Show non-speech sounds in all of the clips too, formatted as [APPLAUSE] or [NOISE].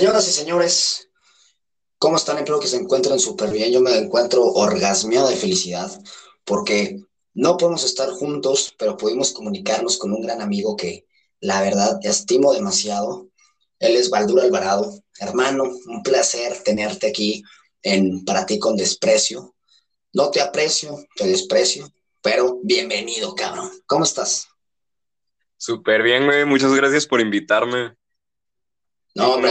Señoras y señores, ¿cómo están? Espero que se encuentren súper bien. Yo me encuentro orgasmeado de felicidad porque no podemos estar juntos, pero pudimos comunicarnos con un gran amigo que la verdad estimo demasiado. Él es Baldur Alvarado. Hermano, un placer tenerte aquí en Para ti con desprecio. No te aprecio, te desprecio, pero bienvenido, cabrón. ¿Cómo estás? Súper bien, güey. Muchas gracias por invitarme. No, hombre,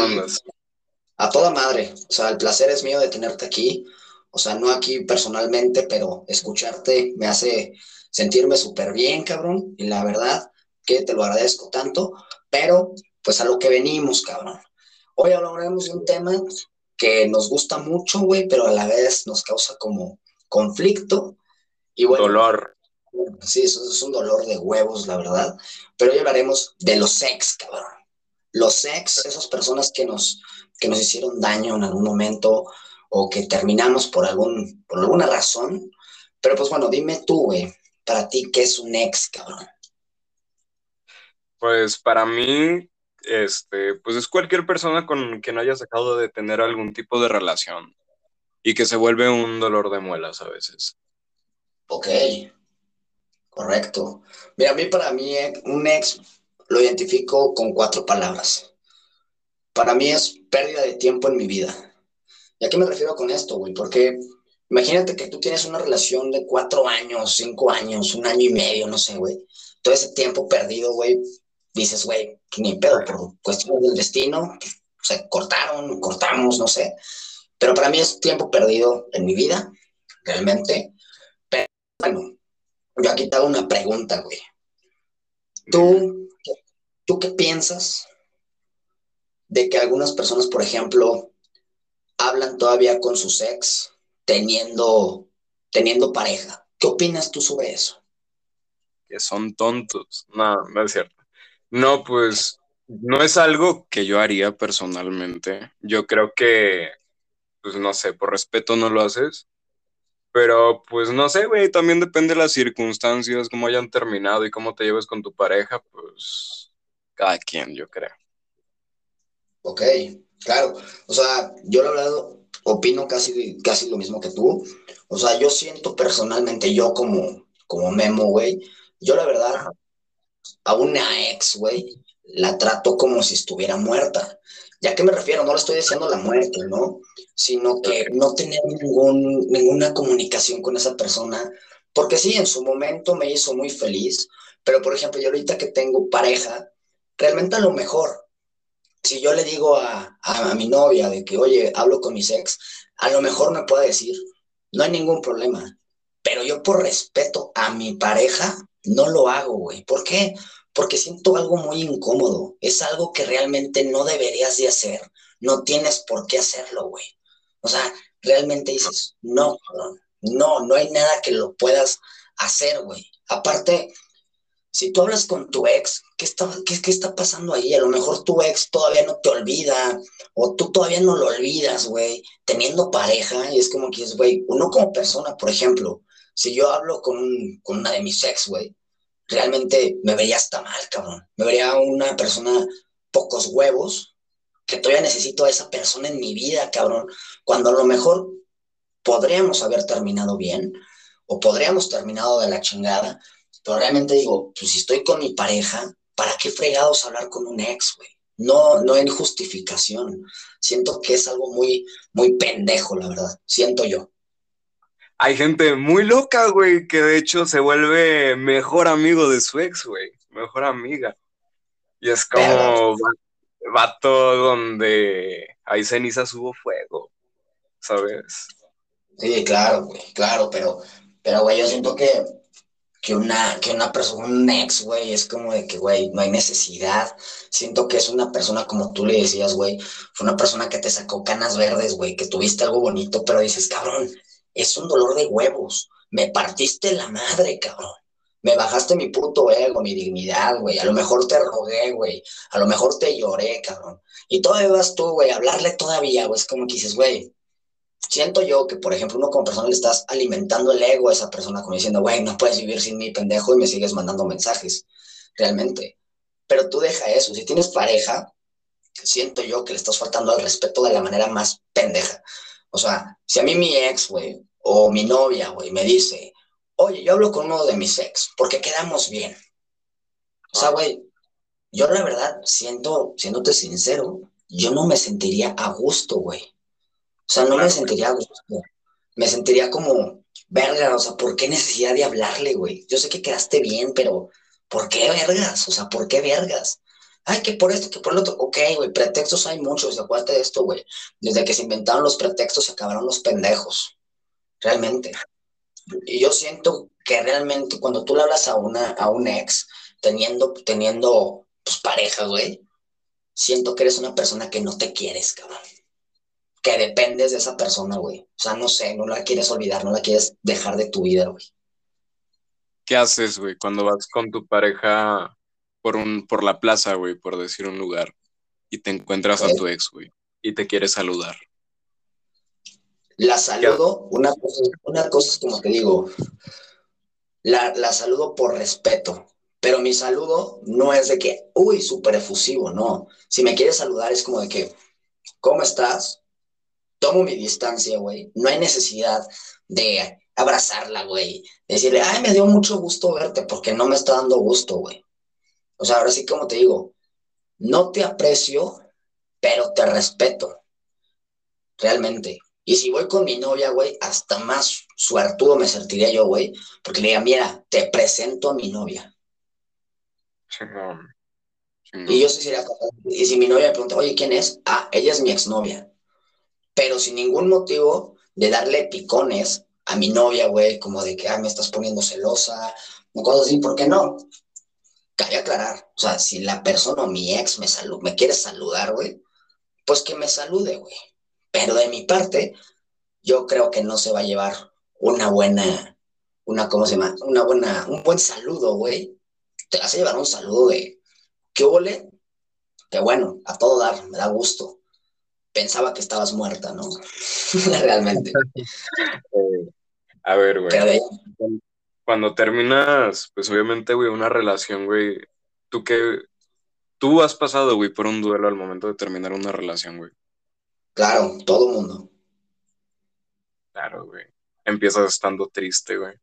a toda madre. O sea, el placer es mío de tenerte aquí. O sea, no aquí personalmente, pero escucharte me hace sentirme súper bien, cabrón. Y la verdad que te lo agradezco tanto. Pero, pues a lo que venimos, cabrón. Hoy hablaremos de un tema que nos gusta mucho, güey, pero a la vez nos causa como conflicto. Y bueno, Dolor. Sí, eso es un dolor de huevos, la verdad. Pero hoy hablaremos de los sex, cabrón los ex, esas personas que nos, que nos hicieron daño en algún momento o que terminamos por, algún, por alguna razón. Pero pues bueno, dime tú, güey, para ti, ¿qué es un ex, cabrón? Pues para mí, este, pues es cualquier persona con quien hayas dejado de tener algún tipo de relación y que se vuelve un dolor de muelas a veces. Ok, correcto. Mira, a mí, para mí, un ex lo identifico con cuatro palabras. Para mí es pérdida de tiempo en mi vida. ¿Y a qué me refiero con esto, güey? Porque imagínate que tú tienes una relación de cuatro años, cinco años, un año y medio, no sé, güey. Todo ese tiempo perdido, güey, dices, güey, ni pedo, por cuestiones del destino, se cortaron, cortamos, no sé. Pero para mí es tiempo perdido en mi vida, realmente. Pero bueno, yo aquí te una pregunta, güey. Tú, ¿Tú qué piensas de que algunas personas, por ejemplo, hablan todavía con su ex teniendo, teniendo pareja? ¿Qué opinas tú sobre eso? Que son tontos. No, no es cierto. No, pues no es algo que yo haría personalmente. Yo creo que, pues no sé, por respeto no lo haces. Pero pues no sé, güey, también depende de las circunstancias, cómo hayan terminado y cómo te lleves con tu pareja, pues cada quien, yo creo. Ok, claro. O sea, yo la verdad opino casi, casi lo mismo que tú. O sea, yo siento personalmente, yo como, como Memo, güey, yo la verdad, a una ex, güey, la trato como si estuviera muerta. ¿Ya qué me refiero? No le estoy diciendo la muerte, ¿no? Sino que no tener ningún, ninguna comunicación con esa persona. Porque sí, en su momento me hizo muy feliz, pero por ejemplo, yo ahorita que tengo pareja, realmente a lo mejor, si yo le digo a, mi novia de que, oye, hablo con mi ex, a lo mejor me puede decir, no hay ningún problema, pero yo por respeto a mi pareja no lo hago, güey. ¿Por qué? Porque siento algo muy incómodo, es algo que realmente no deberías de hacer, no tienes por qué hacerlo, güey. O sea, realmente dices, no, no, no hay nada que lo puedas hacer, güey. Aparte, si tú hablas con tu ex, ¿qué está, qué, ¿qué está pasando ahí? A lo mejor tu ex todavía no te olvida, o tú todavía no lo olvidas, güey, teniendo pareja, y es como que es, güey, uno como persona, por ejemplo, si yo hablo con, con una de mis ex, güey, realmente me vería hasta mal, cabrón. Me vería una persona pocos huevos, que todavía necesito a esa persona en mi vida, cabrón, cuando a lo mejor podríamos haber terminado bien, o podríamos terminado de la chingada, pero realmente digo, pues si estoy con mi pareja, ¿para qué fregados hablar con un ex, güey? No, no en justificación. Siento que es algo muy, muy pendejo, la verdad. Siento yo. Hay gente muy loca, güey, que de hecho se vuelve mejor amigo de su ex, güey. Mejor amiga. Y es como vato donde hay cenizas hubo fuego, ¿sabes? Sí, claro, güey, claro, pero, pero, güey, yo siento que que una, que una persona, un ex, güey, es como de que, güey, no hay necesidad. Siento que es una persona, como tú le decías, güey, fue una persona que te sacó canas verdes, güey, que tuviste algo bonito, pero dices, cabrón, es un dolor de huevos. Me partiste la madre, cabrón. Me bajaste mi puto ego, mi dignidad, güey. A lo mejor te rogué, güey. A lo mejor te lloré, cabrón. Y todavía vas tú, güey, a hablarle todavía, güey. Es como que dices, güey, siento yo que, por ejemplo, uno como persona le estás alimentando el ego a esa persona, como diciendo, güey, no puedes vivir sin mí, pendejo, y me sigues mandando mensajes, realmente. Pero tú deja eso. Si tienes pareja, siento yo que le estás faltando al respeto de la manera más pendeja. O sea, si a mí mi ex, güey, o mi novia, güey, me dice, oye, yo hablo con uno de mis ex, porque quedamos bien. O sea, güey, yo la verdad siento, siéndote sincero, yo no me sentiría a gusto, güey. O sea, no me sentiría gusto. Me sentiría como, verga, o sea, ¿por qué necesidad de hablarle, güey? Yo sé que quedaste bien, pero ¿por qué vergas? O sea, ¿por qué vergas? Ay, que por esto, que por lo otro. Ok, güey, pretextos hay muchos, acuérdate de esto, güey. Desde que se inventaron los pretextos se acabaron los pendejos. Realmente. Y yo siento que realmente cuando tú le hablas a una, a un ex, teniendo, teniendo pues, pareja, güey, siento que eres una persona que no te quieres, cabrón. Que dependes de esa persona, güey. O sea, no sé, no la quieres olvidar, no la quieres dejar de tu vida, güey. ¿Qué haces, güey, cuando vas con tu pareja por, un, por la plaza, güey, por decir un lugar, y te encuentras a tu ex, güey, y te quieres saludar? La saludo, una cosa, una cosa es como te digo, la, la saludo por respeto, pero mi saludo no es de que, uy, súper efusivo, no. Si me quieres saludar es como de que, ¿cómo estás? Tomo mi distancia, güey. No hay necesidad de abrazarla, güey. Decirle, ay, me dio mucho gusto verte, porque no me está dando gusto, güey. O sea, ahora sí como te digo, no te aprecio, pero te respeto. Realmente. Y si voy con mi novia, güey, hasta más suertudo me sentiría yo, güey, porque le diga, mira, te presento a mi novia. Y yo sí sería Y si mi novia me pregunta, oye, ¿quién es? Ah, ella es mi exnovia. Pero sin ningún motivo de darle picones a mi novia, güey, como de que, ah, me estás poniendo celosa, o cosas así, ¿por qué no? Cabe aclarar, o sea, si la persona o mi ex me, me quiere saludar, güey, pues que me salude, güey. Pero de mi parte, yo creo que no se va a llevar una buena, una, ¿cómo se llama? Una buena, un buen saludo, güey, te vas a llevar un saludo de qué que bueno, a todo dar, me da gusto. Pensaba que estabas muerta, ¿no? [LAUGHS] Realmente. Eh, a ver, güey. Cuando terminas, pues obviamente, güey, una relación, güey, tú qué, tú has pasado, güey, por un duelo al momento de terminar una relación, güey. Claro, todo mundo. Claro, güey. Empiezas estando triste, güey.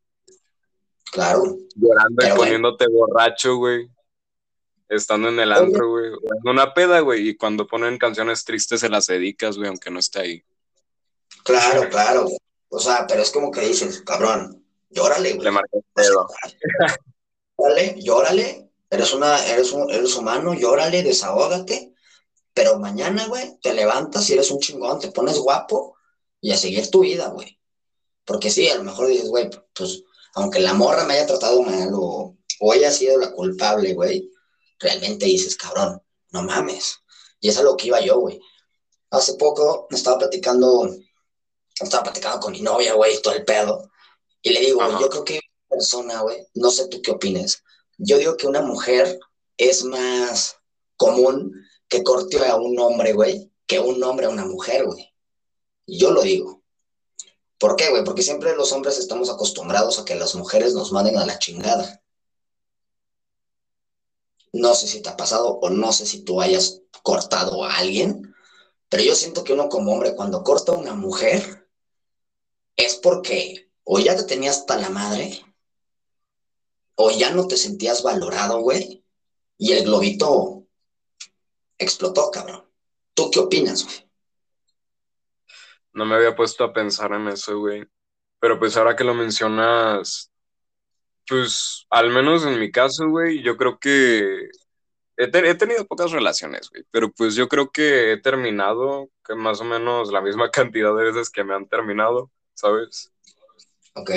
Claro. Llorando y poniéndote borracho, güey. Estando en el antro, güey. En una peda, güey. Y cuando ponen canciones tristes se las dedicas, güey, aunque no esté ahí. Claro, claro. O sea, pero es como que dices, cabrón, llórale, güey. Le marqué pedo. [LAUGHS] Llórale, llórale. Eres, una, eres, un, eres humano, llórale, desahógate. Pero mañana, güey, te levantas y eres un chingón, te pones guapo y a seguir tu vida, güey. Porque sí, a lo mejor dices, güey, pues aunque la morra me haya tratado mal o, haya sido la culpable, güey, realmente dices, cabrón, no mames. Y es a lo que iba yo, güey. Hace poco estaba platicando, estaba platicando con mi novia, güey, todo el pedo. Y le digo, yo creo que una persona, güey, no sé tú qué opines. Yo digo que una mujer es más común que corte a un hombre, güey, que un hombre a una mujer, güey. Yo lo digo. ¿Por qué, güey? Porque siempre los hombres estamos acostumbrados a que las mujeres nos manden a la chingada. No sé si te ha pasado o no sé si tú hayas cortado a alguien, pero yo siento que uno como hombre cuando corta a una mujer es porque o ya te tenías hasta la madre o ya no te sentías valorado, güey, y el globito explotó, cabrón. ¿Tú qué opinas, güey? No me había puesto a pensar en eso, güey. Pero pues ahora que lo mencionas, pues al menos en mi caso, güey, yo creo que he, tenido pocas relaciones, güey. Pero pues yo creo que he terminado que más o menos la misma [LAUGHS] cantidad de veces que me han terminado, ¿sabes? Ok.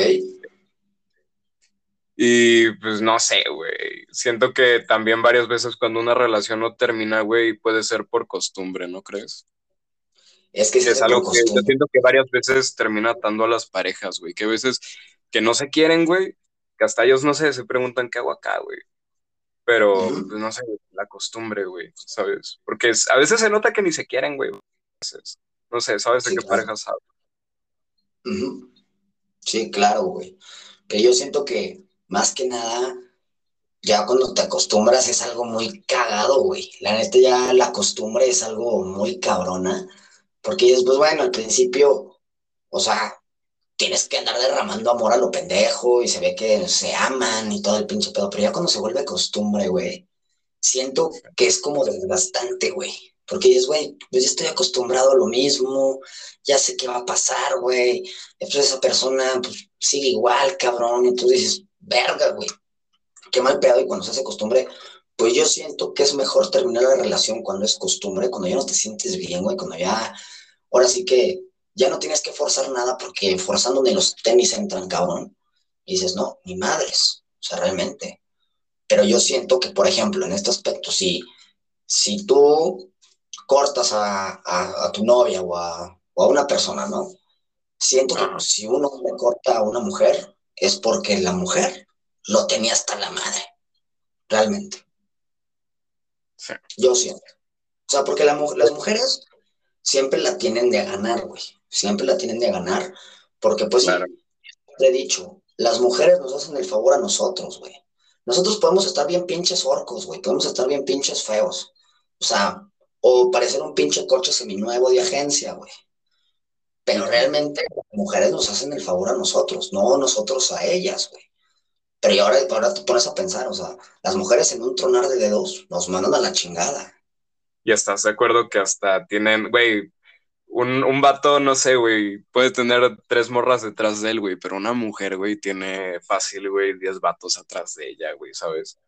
Y pues no sé, güey. Siento que también varias veces cuando una relación no termina, güey, puede ser por costumbre, ¿no crees? Es que es algo que yo siento que varias veces termina atando a las parejas, güey. Que a veces que no se quieren, güey, que hasta ellos no sé, se preguntan qué hago acá, güey. Pero, pues no sé, la costumbre, güey, ¿sabes? Porque a veces se nota que ni se quieren, güey. No sé, ¿sabes de qué parejas hablo? Sí, claro, güey. Que yo siento que más que nada ya cuando te acostumbras es algo muy cagado, güey. La neta ya la costumbre es algo muy cabrona, porque después, bueno, al principio, o sea, tienes que andar derramando amor a lo pendejo y se ve que se aman y todo el pinche pedo, pero ya cuando se vuelve costumbre, güey, siento que es como desgastante, güey. Porque dices, güey, pues ya estoy acostumbrado a lo mismo, ya sé qué va a pasar, güey. Entonces esa persona pues, sigue igual, cabrón. Entonces dices, verga, güey, qué mal pedo. Y cuando se hace costumbre, pues yo siento que es mejor terminar la relación cuando es costumbre, cuando ya no te sientes bien, güey, cuando ya, ahora sí que ya no tienes que forzar nada porque forzando ni los tenis entran, cabrón. Y dices, no, ni madres, o sea, realmente. Pero yo siento que, por ejemplo, en este aspecto, si, si tú cortas a, tu novia o a, una persona, ¿no? Siento que si uno le corta a una mujer es porque la mujer lo tenía hasta la madre, realmente. Yo siento. O sea, porque las mujeres siempre la tienen de ganar, güey. Siempre la tienen de ganar, porque pues, claro. he dicho, las mujeres nos hacen el favor a nosotros, güey. Nosotros podemos estar bien pinches orcos, güey. Podemos estar bien pinches feos. O sea, o parecer un pinche coche seminuevo de agencia, güey. Pero realmente las mujeres nos hacen el favor a nosotros, no nosotros a ellas, güey. Pero ahora, ahora te pones a pensar, o sea, las mujeres en un tronar de dedos nos mandan a la chingada. Y estás de acuerdo que hasta tienen, güey, un, un vato, no sé, güey, puede tener tres morras detrás de él, güey, pero una mujer, güey, tiene fácil, güey, diez vatos atrás de ella, güey, ¿sabes?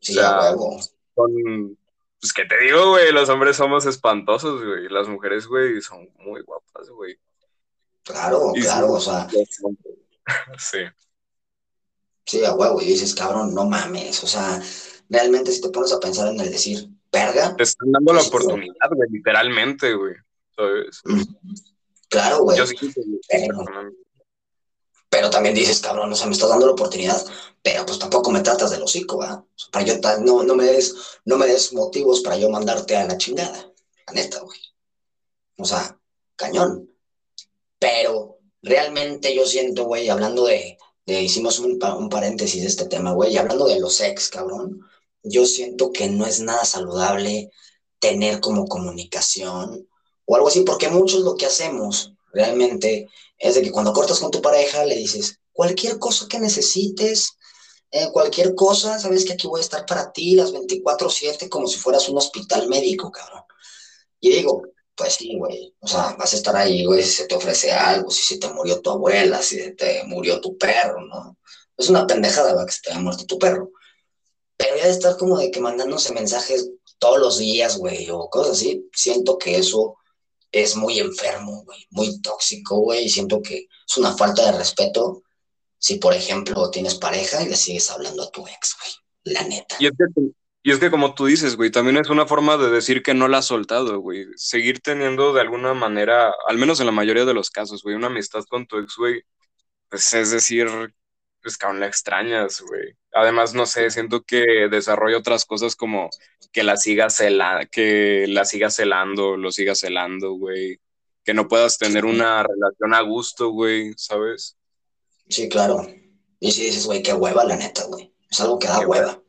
Sí, o Son, pues que te digo, güey, los hombres somos espantosos, güey. Las mujeres, güey, son muy guapas, güey. Claro, claro, o sea. [LAUGHS] Sí. Sí, a huevo, y dices, cabrón, no mames. O sea, realmente si te pones a pensar en el decir, verga. Te están dando la pues, oportunidad, güey, literalmente, güey. ¿Sabes? Claro, güey. Yo sí pero también dices, cabrón, o sea, me estás dando la oportunidad, pero pues tampoco me tratas del hocico, ¿verdad? para yo, no, no, me des, no me des motivos para yo mandarte a la chingada, la neta, güey. O sea, cañón. Pero realmente yo siento, güey, hablando de, de hicimos un, un, paréntesis de este tema, güey, y hablando de los ex, cabrón, yo siento que no es nada saludable tener como comunicación o algo así, porque muchos lo que hacemos realmente es de que cuando cortas con tu pareja le dices, cualquier cosa que necesites, eh, cualquier cosa, sabes que aquí voy a estar para ti las 24/7 como si fueras un hospital médico, cabrón. Y digo, pues sí, güey, o sea, vas a estar ahí, güey, si se te ofrece algo, si se te murió tu abuela, si se te murió tu perro, ¿no? Es una pendejada, que se te haya muerto tu perro. Pero ya de estar como de que mandándose mensajes todos los días, güey, o cosas así, siento que eso es muy enfermo, güey, muy tóxico, güey, y siento que es una falta de respeto si, por ejemplo, tienes pareja y le sigues hablando a tu ex, güey, la neta. Y es, que, y es que como tú dices, güey, también es una forma de decir que no la has soltado, güey, seguir teniendo de alguna manera, al menos en la mayoría de los casos, güey, una amistad con tu ex, güey, pues es decir, pues aún la extrañas, güey. Además, no sé, siento que desarrolla otras cosas como que la sigas cela que la sigas celando, lo sigas celando, güey. Que no puedas tener una relación a gusto, güey, ¿sabes? Sí, claro. Y si dices, güey, qué hueva, la neta, güey. Es algo que da hueva.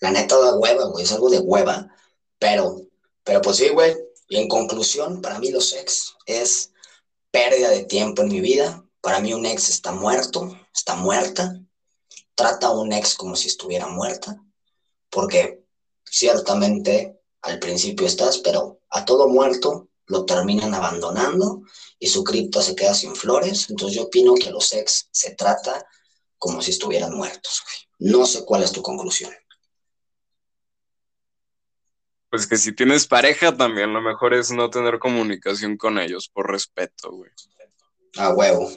La neta da hueva, güey. Es algo de hueva. Pero, pero pues sí, güey. Y en conclusión, para mí los ex es pérdida de tiempo en mi vida, para mí un ex está muerto, está muerta. Trata a un ex como si estuviera muerta, porque ciertamente al principio estás, pero a todo muerto lo terminan abandonando y su cripta se queda sin flores. Entonces yo opino que a los ex se trata como si estuvieran muertos. No sé cuál es tu conclusión. Pues que si tienes pareja también lo mejor es no tener comunicación con ellos por respeto, güey. A huevo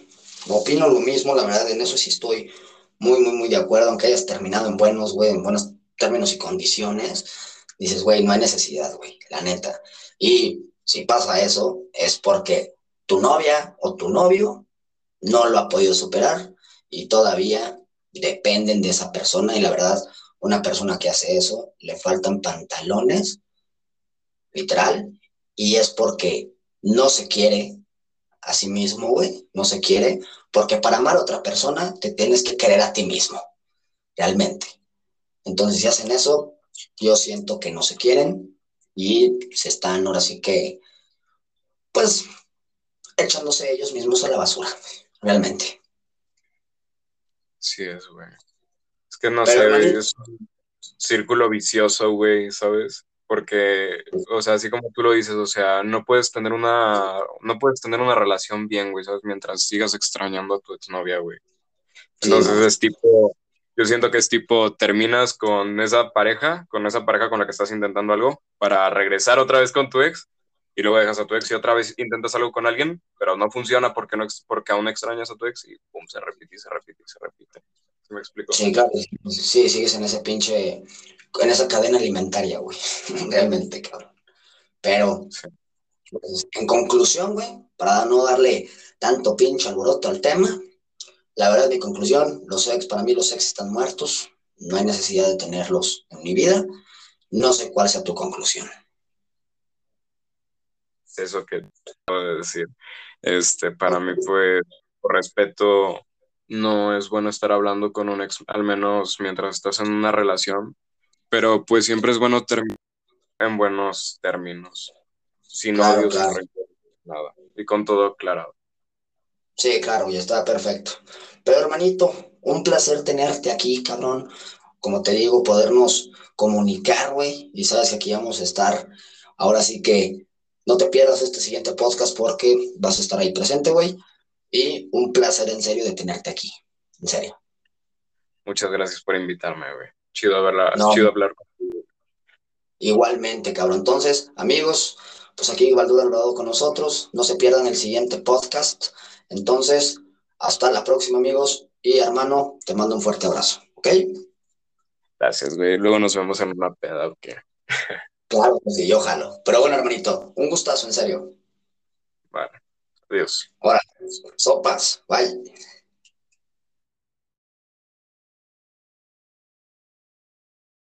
opino lo mismo, la verdad, en eso sí estoy muy, muy, muy de acuerdo, aunque hayas terminado en buenos, güey, en buenos términos y condiciones, dices, güey, no hay necesidad, güey, la neta. Y si pasa eso, es porque tu novia o tu novio no lo ha podido superar y todavía dependen de esa persona y la verdad, una persona que hace eso, le faltan pantalones, literal, y es porque no se quiere a sí mismo, güey, no se quiere, porque para amar a otra persona te tienes que querer a ti mismo, realmente. Entonces, si hacen eso, yo siento que no se quieren y se están ahora sí que, pues, echándose ellos mismos a la basura, [LAUGHS] realmente. Sí es, güey. Es que no sé, güey, es un círculo vicioso, güey, ¿sabes? Porque, o sea, así como tú lo dices, o sea, no puedes tener una, no puedes tener una relación bien, güey, ¿sabes? Mientras sigas extrañando a tu exnovia, güey. Entonces es tipo, yo siento que es tipo, terminas con esa pareja, con esa pareja con la que estás intentando algo, para regresar otra vez con tu ex, y luego dejas a tu ex y otra vez intentas algo con alguien, pero no funciona porque, no, porque aún extrañas a tu ex y pum, se repite y se repite y se repite. ¿Sí me explico? Sí, claro, sí, sigues en ese pinche, en esa cadena alimentaria, güey, [LAUGHS] realmente, cabrón. Pero, pues, en conclusión, güey, para no darle tanto pinche alboroto al tema, la verdad, mi conclusión, los ex, para mí los ex están muertos, no hay necesidad de tenerlos en mi vida. No sé cuál sea tu conclusión. Eso que puedo decir. Este, para mí, pues, respeto, no es bueno estar hablando con un ex, al menos mientras estás en una relación, pero pues siempre es bueno terminar en buenos términos, sin claro, odios, nada, y con todo aclarado. Sí, claro, ya está perfecto. Pero hermanito, un placer tenerte aquí, cabrón. Como te digo, podernos comunicar, güey. Y sabes que aquí vamos a estar. Ahora sí que no te pierdas este siguiente podcast porque vas a estar ahí presente, güey. Y un placer en serio de tenerte aquí. En serio. Muchas gracias por invitarme, güey. Chido, chido hablar contigo. Igualmente, cabrón. Entonces, amigos, pues aquí Valduda Alvarado con nosotros. No se pierdan el siguiente podcast. Entonces, hasta la próxima, amigos. Y hermano, te mando un fuerte abrazo, ¿ok? Gracias, güey. Luego nos vemos en una peda, ¿ok? claro que sí, yo jalo. Pero bueno, hermanito, un gustazo, en serio. Vale, Isso. Bora, só passa. Vai.